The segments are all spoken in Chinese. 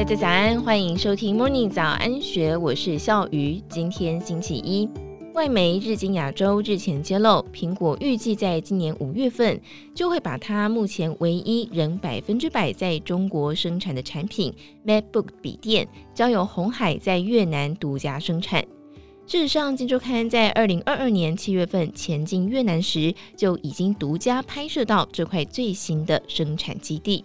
大家早安，欢迎收听 Morning 早安学，我是笑鱼。今天星期一，外媒日经亚洲日前揭露，苹果预计在今年五月份就会把它目前唯一仍百分之百在中国生产的产品 MacBook 笔电，交由红海在越南独家生产。事实上，《金周刊》在二零二二年七月份前进越南时，就已经独家拍摄到这块最新的生产基地。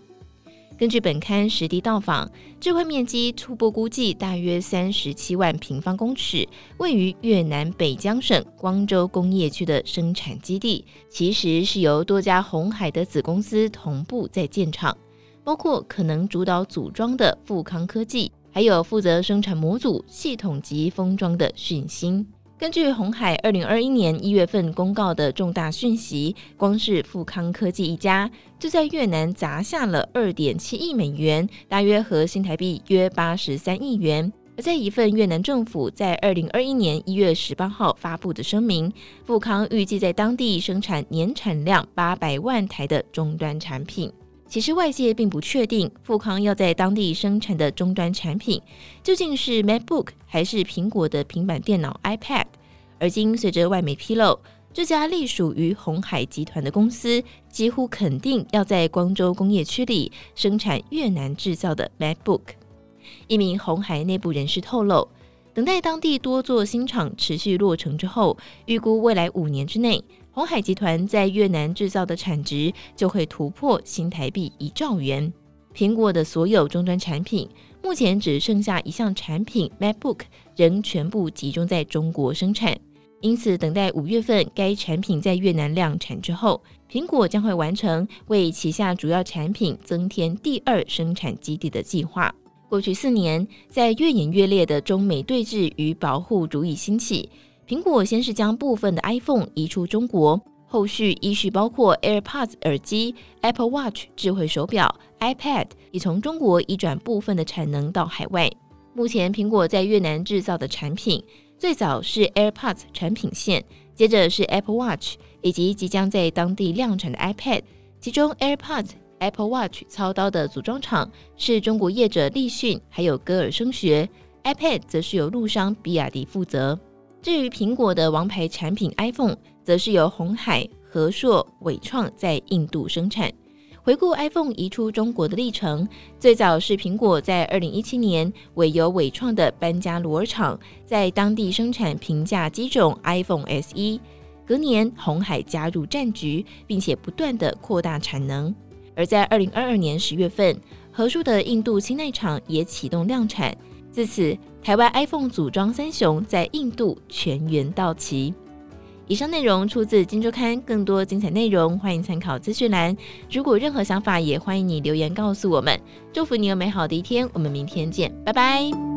根据本刊实地到访，这块面积初步估计大约三十七万平方公尺，位于越南北江省光州工业区的生产基地，其实是由多家红海的子公司同步在建厂，包括可能主导组装的富康科技，还有负责生产模组、系统及封装的讯芯。根据鸿海二零二一年一月份公告的重大讯息，光是富康科技一家就在越南砸下了二点七亿美元，大约合新台币约八十三亿元。而在一份越南政府在二零二一年一月十八号发布的声明，富康预计在当地生产年产量八百万台的终端产品。其实外界并不确定富康要在当地生产的终端产品究竟是 MacBook 还是苹果的平板电脑 iPad。而今随着外媒披露，这家隶属于鸿海集团的公司几乎肯定要在光州工业区里生产越南制造的 MacBook。一名红海内部人士透露，等待当地多座新厂持续落成之后，预估未来五年之内。鸿海集团在越南制造的产值就会突破新台币一兆元。苹果的所有终端产品目前只剩下一项产品 MacBook 仍全部集中在中国生产，因此等待五月份该产品在越南量产之后，苹果将会完成为旗下主要产品增添第二生产基地的计划。过去四年，在越演越烈的中美对峙与保护主义兴起。苹果先是将部分的 iPhone 移出中国，后续依序包括 AirPods 耳机、Apple Watch 智慧手表、iPad，已从中国移转部分的产能到海外。目前，苹果在越南制造的产品，最早是 AirPods 产品线，接着是 Apple Watch，以及即将在当地量产的 iPad。其中，AirPods、Apple Watch 操刀的组装厂是中国业者立讯，还有歌尔声学；iPad 则是由陆商比亚迪负责。至于苹果的王牌产品 iPhone，则是由鸿海、和硕、伟创在印度生产。回顾 iPhone 移出中国的历程，最早是苹果在二零一七年委由伟创的班加罗尔厂在当地生产平价机种 iPhone SE，隔年红海加入战局，并且不断地扩大产能。而在二零二二年十月份，和硕的印度新奈厂也启动量产。自此，台湾 iPhone 组装三雄在印度全员到齐。以上内容出自《金周刊》，更多精彩内容欢迎参考资讯栏。如果任何想法，也欢迎你留言告诉我们。祝福你有美好的一天，我们明天见，拜拜。